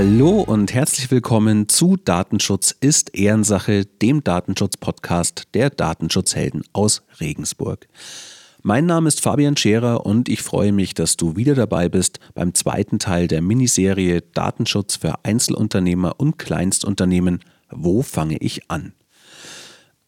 Hallo und herzlich willkommen zu Datenschutz ist Ehrensache, dem Datenschutz-Podcast der Datenschutzhelden aus Regensburg. Mein Name ist Fabian Scherer und ich freue mich, dass du wieder dabei bist beim zweiten Teil der Miniserie Datenschutz für Einzelunternehmer und Kleinstunternehmen. Wo fange ich an?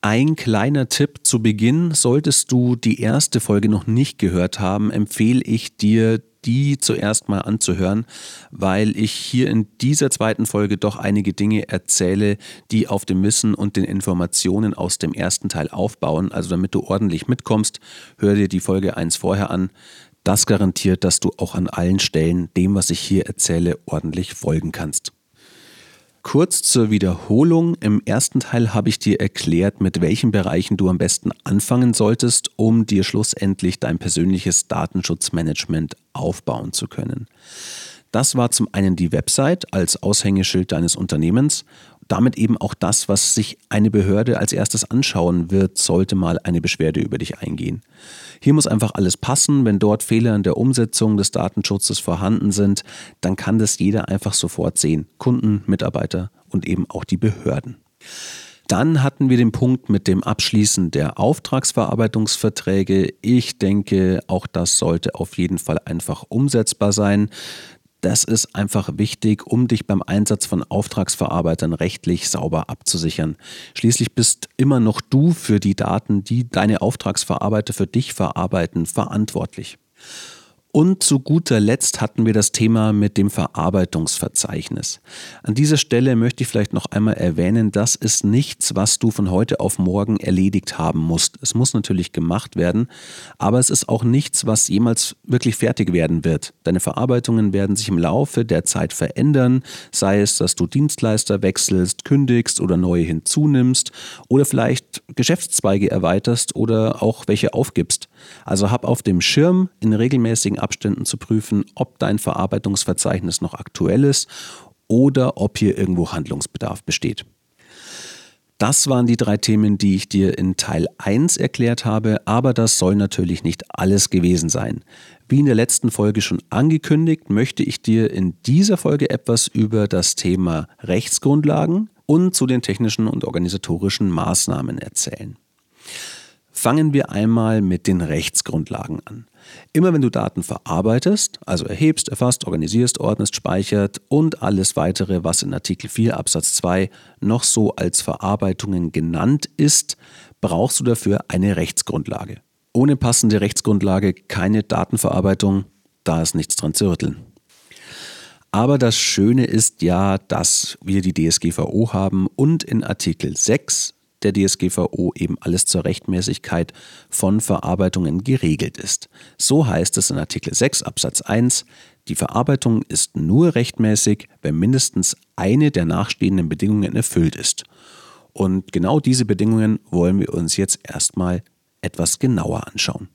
Ein kleiner Tipp zu Beginn, solltest du die erste Folge noch nicht gehört haben, empfehle ich dir, die zuerst mal anzuhören, weil ich hier in dieser zweiten Folge doch einige Dinge erzähle, die auf dem Wissen und den Informationen aus dem ersten Teil aufbauen. Also damit du ordentlich mitkommst, hör dir die Folge 1 vorher an. Das garantiert, dass du auch an allen Stellen dem, was ich hier erzähle, ordentlich folgen kannst. Kurz zur Wiederholung. Im ersten Teil habe ich dir erklärt, mit welchen Bereichen du am besten anfangen solltest, um dir schlussendlich dein persönliches Datenschutzmanagement aufbauen zu können. Das war zum einen die Website als Aushängeschild deines Unternehmens damit eben auch das, was sich eine Behörde als erstes anschauen wird, sollte mal eine Beschwerde über dich eingehen. Hier muss einfach alles passen. Wenn dort Fehler in der Umsetzung des Datenschutzes vorhanden sind, dann kann das jeder einfach sofort sehen. Kunden, Mitarbeiter und eben auch die Behörden. Dann hatten wir den Punkt mit dem Abschließen der Auftragsverarbeitungsverträge. Ich denke, auch das sollte auf jeden Fall einfach umsetzbar sein. Das ist einfach wichtig, um dich beim Einsatz von Auftragsverarbeitern rechtlich sauber abzusichern. Schließlich bist immer noch du für die Daten, die deine Auftragsverarbeiter für dich verarbeiten, verantwortlich. Und zu guter Letzt hatten wir das Thema mit dem Verarbeitungsverzeichnis. An dieser Stelle möchte ich vielleicht noch einmal erwähnen, das ist nichts, was du von heute auf morgen erledigt haben musst. Es muss natürlich gemacht werden, aber es ist auch nichts, was jemals wirklich fertig werden wird. Deine Verarbeitungen werden sich im Laufe der Zeit verändern, sei es, dass du Dienstleister wechselst, kündigst oder neue hinzunimmst oder vielleicht Geschäftszweige erweiterst oder auch welche aufgibst. Also hab auf dem Schirm in regelmäßigen Abständen zu prüfen, ob dein Verarbeitungsverzeichnis noch aktuell ist oder ob hier irgendwo Handlungsbedarf besteht. Das waren die drei Themen, die ich dir in Teil 1 erklärt habe, aber das soll natürlich nicht alles gewesen sein. Wie in der letzten Folge schon angekündigt, möchte ich dir in dieser Folge etwas über das Thema Rechtsgrundlagen und zu den technischen und organisatorischen Maßnahmen erzählen. Fangen wir einmal mit den Rechtsgrundlagen an. Immer wenn du Daten verarbeitest, also erhebst, erfasst, organisierst, ordnest, speichert und alles weitere, was in Artikel 4 Absatz 2 noch so als Verarbeitungen genannt ist, brauchst du dafür eine Rechtsgrundlage. Ohne passende Rechtsgrundlage keine Datenverarbeitung, da ist nichts dran zu rütteln. Aber das Schöne ist ja, dass wir die DSGVO haben und in Artikel 6 der DSGVO eben alles zur Rechtmäßigkeit von Verarbeitungen geregelt ist. So heißt es in Artikel 6 Absatz 1, die Verarbeitung ist nur rechtmäßig, wenn mindestens eine der nachstehenden Bedingungen erfüllt ist. Und genau diese Bedingungen wollen wir uns jetzt erstmal etwas genauer anschauen.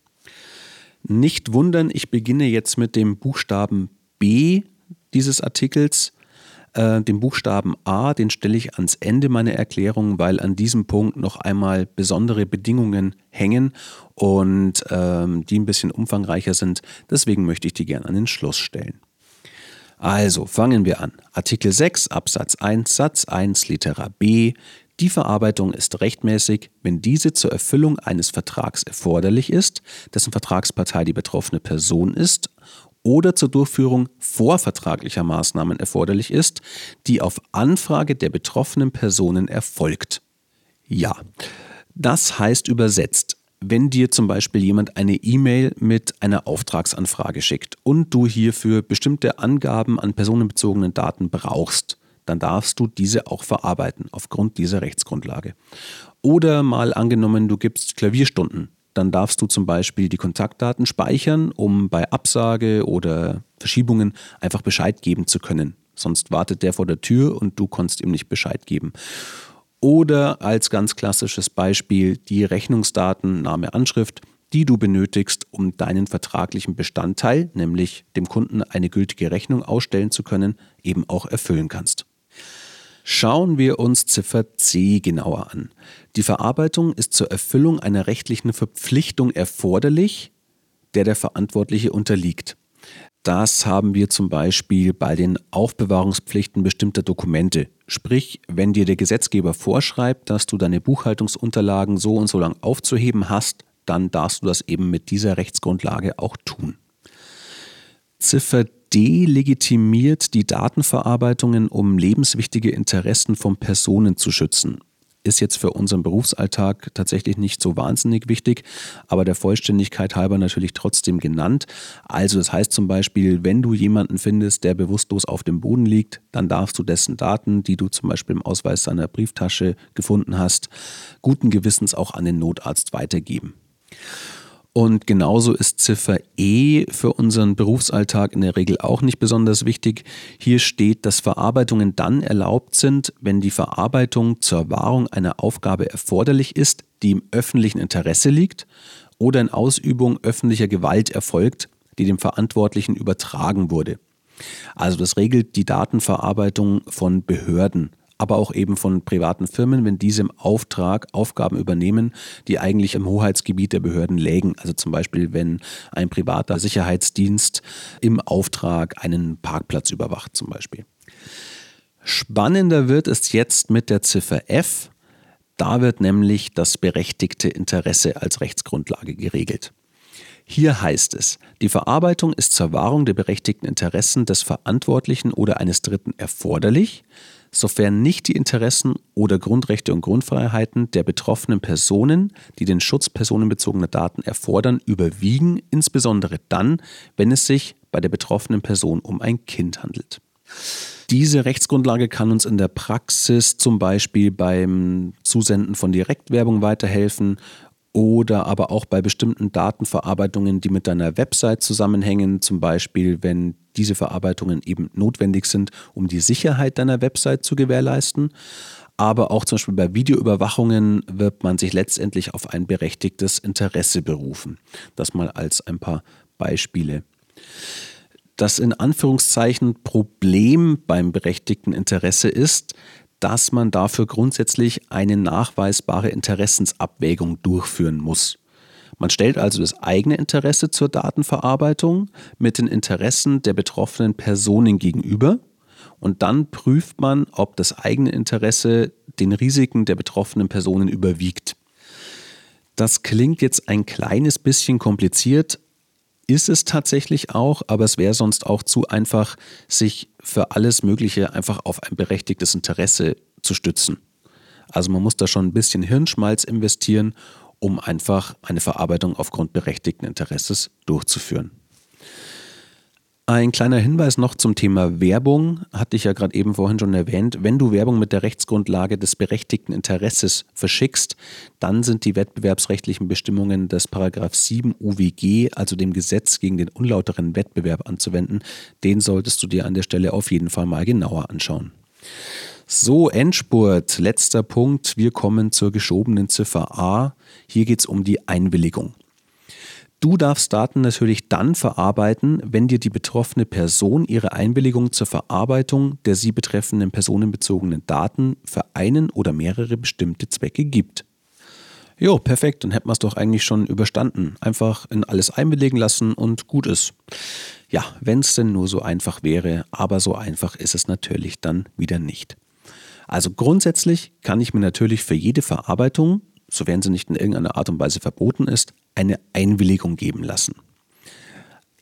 Nicht wundern, ich beginne jetzt mit dem Buchstaben B dieses Artikels. Äh, den Buchstaben A, den stelle ich ans Ende meiner Erklärung, weil an diesem Punkt noch einmal besondere Bedingungen hängen und ähm, die ein bisschen umfangreicher sind. Deswegen möchte ich die gerne an den Schluss stellen. Also fangen wir an. Artikel 6 Absatz 1 Satz 1 Litera B. Die Verarbeitung ist rechtmäßig, wenn diese zur Erfüllung eines Vertrags erforderlich ist, dessen Vertragspartei die betroffene Person ist oder zur Durchführung vorvertraglicher Maßnahmen erforderlich ist, die auf Anfrage der betroffenen Personen erfolgt. Ja, das heißt übersetzt, wenn dir zum Beispiel jemand eine E-Mail mit einer Auftragsanfrage schickt und du hierfür bestimmte Angaben an personenbezogenen Daten brauchst, dann darfst du diese auch verarbeiten aufgrund dieser Rechtsgrundlage. Oder mal angenommen, du gibst Klavierstunden dann darfst du zum Beispiel die Kontaktdaten speichern, um bei Absage oder Verschiebungen einfach Bescheid geben zu können. Sonst wartet der vor der Tür und du konntest ihm nicht Bescheid geben. Oder als ganz klassisches Beispiel die Rechnungsdaten, Name, Anschrift, die du benötigst, um deinen vertraglichen Bestandteil, nämlich dem Kunden eine gültige Rechnung ausstellen zu können, eben auch erfüllen kannst. Schauen wir uns Ziffer C genauer an. Die Verarbeitung ist zur Erfüllung einer rechtlichen Verpflichtung erforderlich, der der Verantwortliche unterliegt. Das haben wir zum Beispiel bei den Aufbewahrungspflichten bestimmter Dokumente. Sprich, wenn dir der Gesetzgeber vorschreibt, dass du deine Buchhaltungsunterlagen so und so lang aufzuheben hast, dann darfst du das eben mit dieser Rechtsgrundlage auch tun. Ziffer D legitimiert die Datenverarbeitungen, um lebenswichtige Interessen von Personen zu schützen ist jetzt für unseren Berufsalltag tatsächlich nicht so wahnsinnig wichtig, aber der Vollständigkeit halber natürlich trotzdem genannt. Also das heißt zum Beispiel, wenn du jemanden findest, der bewusstlos auf dem Boden liegt, dann darfst du dessen Daten, die du zum Beispiel im Ausweis seiner Brieftasche gefunden hast, guten Gewissens auch an den Notarzt weitergeben. Und genauso ist Ziffer E für unseren Berufsalltag in der Regel auch nicht besonders wichtig. Hier steht, dass Verarbeitungen dann erlaubt sind, wenn die Verarbeitung zur Wahrung einer Aufgabe erforderlich ist, die im öffentlichen Interesse liegt oder in Ausübung öffentlicher Gewalt erfolgt, die dem Verantwortlichen übertragen wurde. Also das regelt die Datenverarbeitung von Behörden aber auch eben von privaten Firmen, wenn diese im Auftrag Aufgaben übernehmen, die eigentlich im Hoheitsgebiet der Behörden lägen. Also zum Beispiel, wenn ein privater Sicherheitsdienst im Auftrag einen Parkplatz überwacht zum Beispiel. Spannender wird es jetzt mit der Ziffer F. Da wird nämlich das berechtigte Interesse als Rechtsgrundlage geregelt. Hier heißt es, die Verarbeitung ist zur Wahrung der berechtigten Interessen des Verantwortlichen oder eines Dritten erforderlich, sofern nicht die Interessen oder Grundrechte und Grundfreiheiten der betroffenen Personen, die den Schutz personenbezogener Daten erfordern, überwiegen, insbesondere dann, wenn es sich bei der betroffenen Person um ein Kind handelt. Diese Rechtsgrundlage kann uns in der Praxis zum Beispiel beim Zusenden von Direktwerbung weiterhelfen oder aber auch bei bestimmten Datenverarbeitungen, die mit deiner Website zusammenhängen, zum Beispiel wenn diese Verarbeitungen eben notwendig sind, um die Sicherheit deiner Website zu gewährleisten. Aber auch zum Beispiel bei Videoüberwachungen wird man sich letztendlich auf ein berechtigtes Interesse berufen. Das mal als ein paar Beispiele. Das in Anführungszeichen Problem beim berechtigten Interesse ist, dass man dafür grundsätzlich eine nachweisbare Interessensabwägung durchführen muss. Man stellt also das eigene Interesse zur Datenverarbeitung mit den Interessen der betroffenen Personen gegenüber und dann prüft man, ob das eigene Interesse den Risiken der betroffenen Personen überwiegt. Das klingt jetzt ein kleines bisschen kompliziert, ist es tatsächlich auch, aber es wäre sonst auch zu einfach, sich für alles Mögliche einfach auf ein berechtigtes Interesse zu stützen. Also man muss da schon ein bisschen Hirnschmalz investieren, um einfach eine Verarbeitung aufgrund berechtigten Interesses durchzuführen. Ein kleiner Hinweis noch zum Thema Werbung, hatte ich ja gerade eben vorhin schon erwähnt. Wenn du Werbung mit der Rechtsgrundlage des berechtigten Interesses verschickst, dann sind die wettbewerbsrechtlichen Bestimmungen des Paragraph 7 UWG, also dem Gesetz gegen den unlauteren Wettbewerb anzuwenden. Den solltest du dir an der Stelle auf jeden Fall mal genauer anschauen. So, Endspurt, letzter Punkt. Wir kommen zur geschobenen Ziffer A. Hier geht es um die Einwilligung. Du darfst Daten natürlich dann verarbeiten, wenn dir die betroffene Person ihre Einwilligung zur Verarbeitung der sie betreffenden personenbezogenen Daten für einen oder mehrere bestimmte Zwecke gibt. Jo, perfekt, dann hätten wir es doch eigentlich schon überstanden. Einfach in alles einwilligen lassen und gut ist. Ja, wenn es denn nur so einfach wäre, aber so einfach ist es natürlich dann wieder nicht. Also grundsätzlich kann ich mir natürlich für jede Verarbeitung sofern sie nicht in irgendeiner Art und Weise verboten ist, eine Einwilligung geben lassen.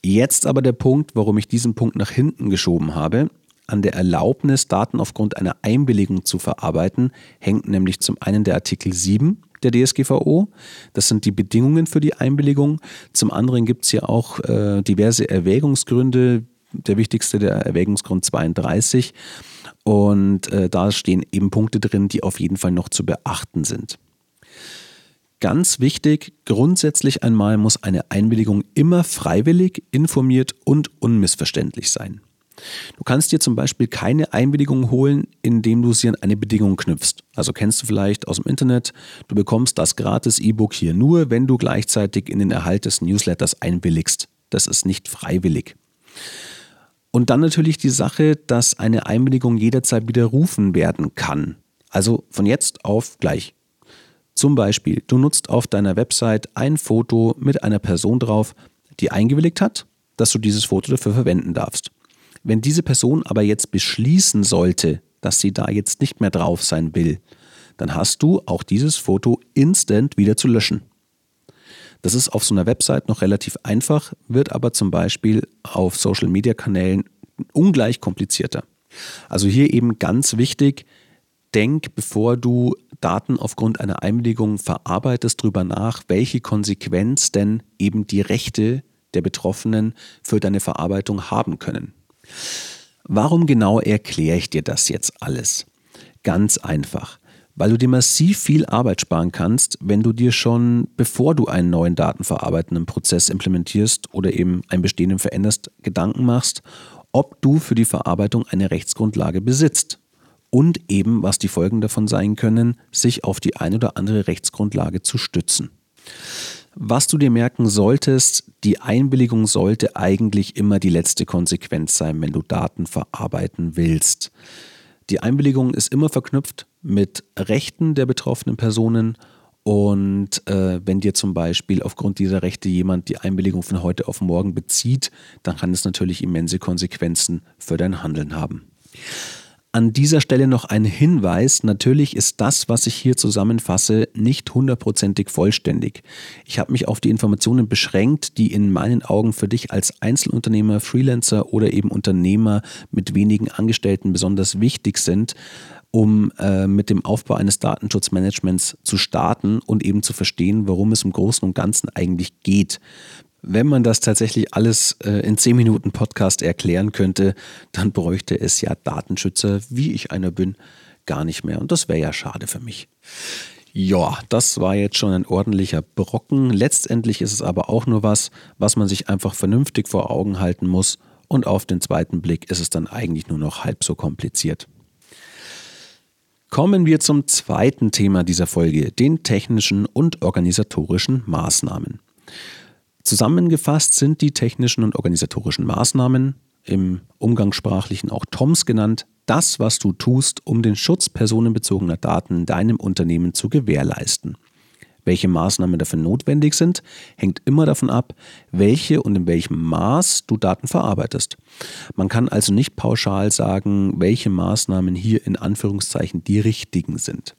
Jetzt aber der Punkt, warum ich diesen Punkt nach hinten geschoben habe. An der Erlaubnis, Daten aufgrund einer Einwilligung zu verarbeiten, hängt nämlich zum einen der Artikel 7 der DSGVO. Das sind die Bedingungen für die Einwilligung. Zum anderen gibt es hier auch äh, diverse Erwägungsgründe. Der wichtigste der Erwägungsgrund 32. Und äh, da stehen eben Punkte drin, die auf jeden Fall noch zu beachten sind. Ganz wichtig, grundsätzlich einmal muss eine Einwilligung immer freiwillig, informiert und unmissverständlich sein. Du kannst dir zum Beispiel keine Einwilligung holen, indem du sie an eine Bedingung knüpfst. Also kennst du vielleicht aus dem Internet, du bekommst das gratis E-Book hier nur, wenn du gleichzeitig in den Erhalt des Newsletters einwilligst. Das ist nicht freiwillig. Und dann natürlich die Sache, dass eine Einwilligung jederzeit widerrufen werden kann. Also von jetzt auf gleich. Zum Beispiel, du nutzt auf deiner Website ein Foto mit einer Person drauf, die eingewilligt hat, dass du dieses Foto dafür verwenden darfst. Wenn diese Person aber jetzt beschließen sollte, dass sie da jetzt nicht mehr drauf sein will, dann hast du auch dieses Foto instant wieder zu löschen. Das ist auf so einer Website noch relativ einfach, wird aber zum Beispiel auf Social-Media-Kanälen ungleich komplizierter. Also hier eben ganz wichtig, denk, bevor du Daten aufgrund einer Einwilligung verarbeitest, drüber nach, welche Konsequenz denn eben die Rechte der Betroffenen für deine Verarbeitung haben können. Warum genau erkläre ich dir das jetzt alles? Ganz einfach weil du dir massiv viel Arbeit sparen kannst, wenn du dir schon, bevor du einen neuen datenverarbeitenden Prozess implementierst oder eben einen bestehenden veränderst, Gedanken machst, ob du für die Verarbeitung eine Rechtsgrundlage besitzt. Und eben, was die Folgen davon sein können, sich auf die ein oder andere Rechtsgrundlage zu stützen. Was du dir merken solltest, die Einwilligung sollte eigentlich immer die letzte Konsequenz sein, wenn du Daten verarbeiten willst. Die Einwilligung ist immer verknüpft mit Rechten der betroffenen Personen und äh, wenn dir zum Beispiel aufgrund dieser Rechte jemand die Einwilligung von heute auf morgen bezieht, dann kann es natürlich immense Konsequenzen für dein Handeln haben. An dieser Stelle noch ein Hinweis. Natürlich ist das, was ich hier zusammenfasse, nicht hundertprozentig vollständig. Ich habe mich auf die Informationen beschränkt, die in meinen Augen für dich als Einzelunternehmer, Freelancer oder eben Unternehmer mit wenigen Angestellten besonders wichtig sind, um äh, mit dem Aufbau eines Datenschutzmanagements zu starten und eben zu verstehen, worum es im Großen und Ganzen eigentlich geht. Wenn man das tatsächlich alles äh, in 10 Minuten Podcast erklären könnte, dann bräuchte es ja Datenschützer, wie ich einer bin, gar nicht mehr. Und das wäre ja schade für mich. Ja, das war jetzt schon ein ordentlicher Brocken. Letztendlich ist es aber auch nur was, was man sich einfach vernünftig vor Augen halten muss. Und auf den zweiten Blick ist es dann eigentlich nur noch halb so kompliziert. Kommen wir zum zweiten Thema dieser Folge, den technischen und organisatorischen Maßnahmen. Zusammengefasst sind die technischen und organisatorischen Maßnahmen, im Umgangssprachlichen auch TOMS genannt, das, was du tust, um den Schutz personenbezogener Daten in deinem Unternehmen zu gewährleisten. Welche Maßnahmen dafür notwendig sind, hängt immer davon ab, welche und in welchem Maß du Daten verarbeitest. Man kann also nicht pauschal sagen, welche Maßnahmen hier in Anführungszeichen die richtigen sind.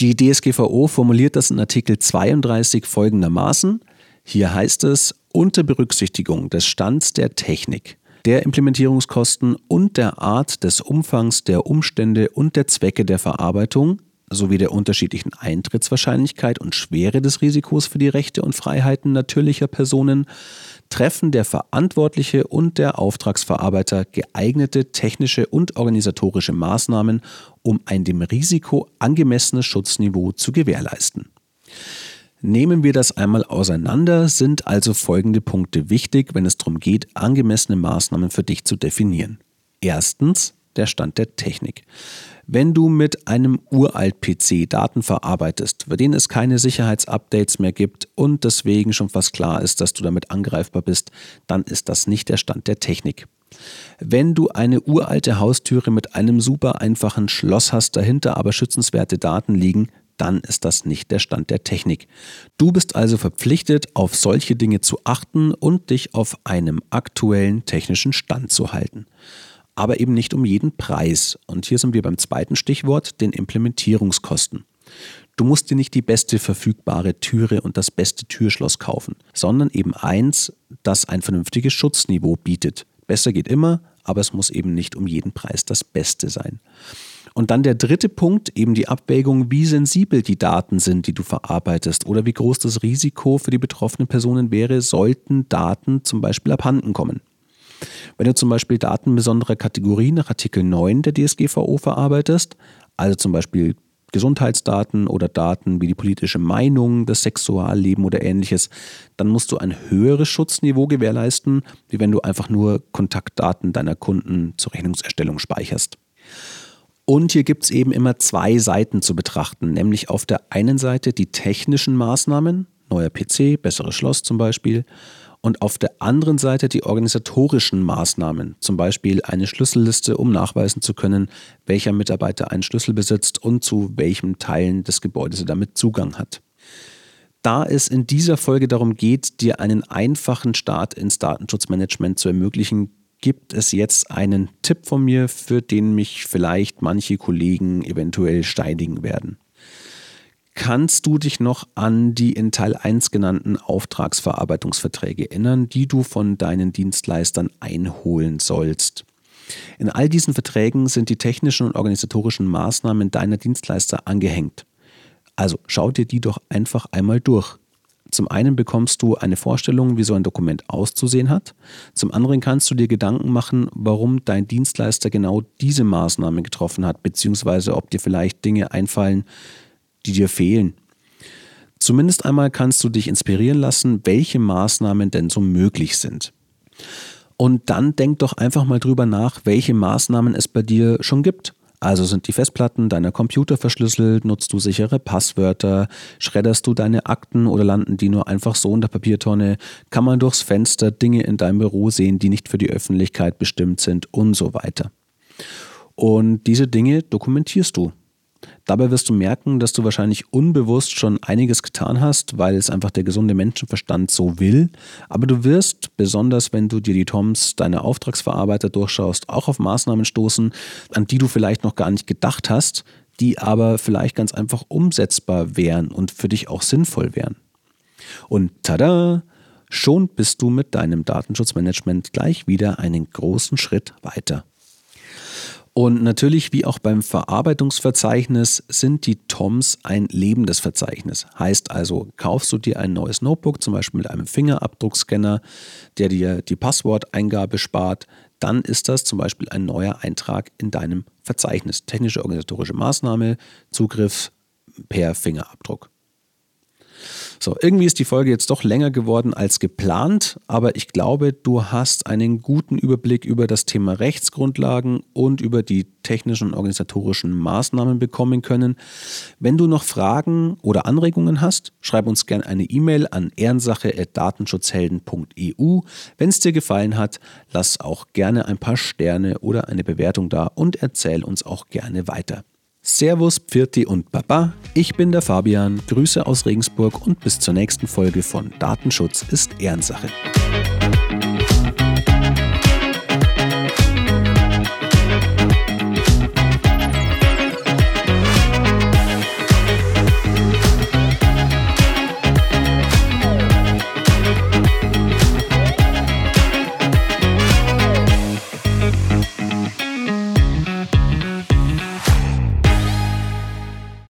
Die DSGVO formuliert das in Artikel 32 folgendermaßen. Hier heißt es, unter Berücksichtigung des Stands der Technik, der Implementierungskosten und der Art des Umfangs der Umstände und der Zwecke der Verarbeitung sowie der unterschiedlichen Eintrittswahrscheinlichkeit und Schwere des Risikos für die Rechte und Freiheiten natürlicher Personen treffen der Verantwortliche und der Auftragsverarbeiter geeignete technische und organisatorische Maßnahmen, um ein dem Risiko angemessenes Schutzniveau zu gewährleisten. Nehmen wir das einmal auseinander, sind also folgende Punkte wichtig, wenn es darum geht, angemessene Maßnahmen für dich zu definieren. Erstens der Stand der Technik. Wenn du mit einem Uralt-PC Daten verarbeitest, für den es keine Sicherheitsupdates mehr gibt und deswegen schon fast klar ist, dass du damit angreifbar bist, dann ist das nicht der Stand der Technik. Wenn du eine uralte Haustüre mit einem super einfachen Schloss hast, dahinter aber schützenswerte Daten liegen, dann ist das nicht der Stand der Technik. Du bist also verpflichtet, auf solche Dinge zu achten und dich auf einem aktuellen technischen Stand zu halten. Aber eben nicht um jeden Preis. Und hier sind wir beim zweiten Stichwort, den Implementierungskosten. Du musst dir nicht die beste verfügbare Türe und das beste Türschloss kaufen, sondern eben eins, das ein vernünftiges Schutzniveau bietet. Besser geht immer, aber es muss eben nicht um jeden Preis das Beste sein. Und dann der dritte Punkt, eben die Abwägung, wie sensibel die Daten sind, die du verarbeitest oder wie groß das Risiko für die betroffenen Personen wäre, sollten Daten zum Beispiel abhanden kommen. Wenn du zum Beispiel Daten besonderer Kategorie nach Artikel 9 der DSGVO verarbeitest, also zum Beispiel Gesundheitsdaten oder Daten wie die politische Meinung, das Sexualleben oder ähnliches, dann musst du ein höheres Schutzniveau gewährleisten, wie wenn du einfach nur Kontaktdaten deiner Kunden zur Rechnungserstellung speicherst. Und hier gibt es eben immer zwei Seiten zu betrachten, nämlich auf der einen Seite die technischen Maßnahmen, neuer PC, besseres Schloss zum Beispiel, und auf der anderen Seite die organisatorischen Maßnahmen, zum Beispiel eine Schlüsselliste, um nachweisen zu können, welcher Mitarbeiter einen Schlüssel besitzt und zu welchen Teilen des Gebäudes er damit Zugang hat. Da es in dieser Folge darum geht, dir einen einfachen Start ins Datenschutzmanagement zu ermöglichen, gibt es jetzt einen Tipp von mir, für den mich vielleicht manche Kollegen eventuell steinigen werden. Kannst du dich noch an die in Teil 1 genannten Auftragsverarbeitungsverträge erinnern, die du von deinen Dienstleistern einholen sollst? In all diesen Verträgen sind die technischen und organisatorischen Maßnahmen deiner Dienstleister angehängt. Also schau dir die doch einfach einmal durch. Zum einen bekommst du eine Vorstellung, wie so ein Dokument auszusehen hat. Zum anderen kannst du dir Gedanken machen, warum dein Dienstleister genau diese Maßnahme getroffen hat, beziehungsweise ob dir vielleicht Dinge einfallen, die dir fehlen. Zumindest einmal kannst du dich inspirieren lassen, welche Maßnahmen denn so möglich sind. Und dann denk doch einfach mal drüber nach, welche Maßnahmen es bei dir schon gibt. Also sind die Festplatten deiner Computer verschlüsselt, nutzt du sichere Passwörter, schredderst du deine Akten oder landen die nur einfach so in der Papiertonne, kann man durchs Fenster Dinge in deinem Büro sehen, die nicht für die Öffentlichkeit bestimmt sind und so weiter. Und diese Dinge dokumentierst du. Dabei wirst du merken, dass du wahrscheinlich unbewusst schon einiges getan hast, weil es einfach der gesunde Menschenverstand so will. Aber du wirst, besonders wenn du dir die Toms deiner Auftragsverarbeiter durchschaust, auch auf Maßnahmen stoßen, an die du vielleicht noch gar nicht gedacht hast, die aber vielleicht ganz einfach umsetzbar wären und für dich auch sinnvoll wären. Und tada! Schon bist du mit deinem Datenschutzmanagement gleich wieder einen großen Schritt weiter. Und natürlich, wie auch beim Verarbeitungsverzeichnis, sind die TOMs ein lebendes Verzeichnis. Heißt also, kaufst du dir ein neues Notebook, zum Beispiel mit einem Fingerabdruckscanner, der dir die Passworteingabe spart, dann ist das zum Beispiel ein neuer Eintrag in deinem Verzeichnis. Technische organisatorische Maßnahme, Zugriff per Fingerabdruck. So, irgendwie ist die Folge jetzt doch länger geworden als geplant, aber ich glaube, du hast einen guten Überblick über das Thema Rechtsgrundlagen und über die technischen und organisatorischen Maßnahmen bekommen können. Wenn du noch Fragen oder Anregungen hast, schreib uns gerne eine E-Mail an ehrensache.datenschutzhelden.eu. Wenn es dir gefallen hat, lass auch gerne ein paar Sterne oder eine Bewertung da und erzähl uns auch gerne weiter. Servus, Pfirti und Baba. Ich bin der Fabian, Grüße aus Regensburg und bis zur nächsten Folge von Datenschutz ist Ehrensache.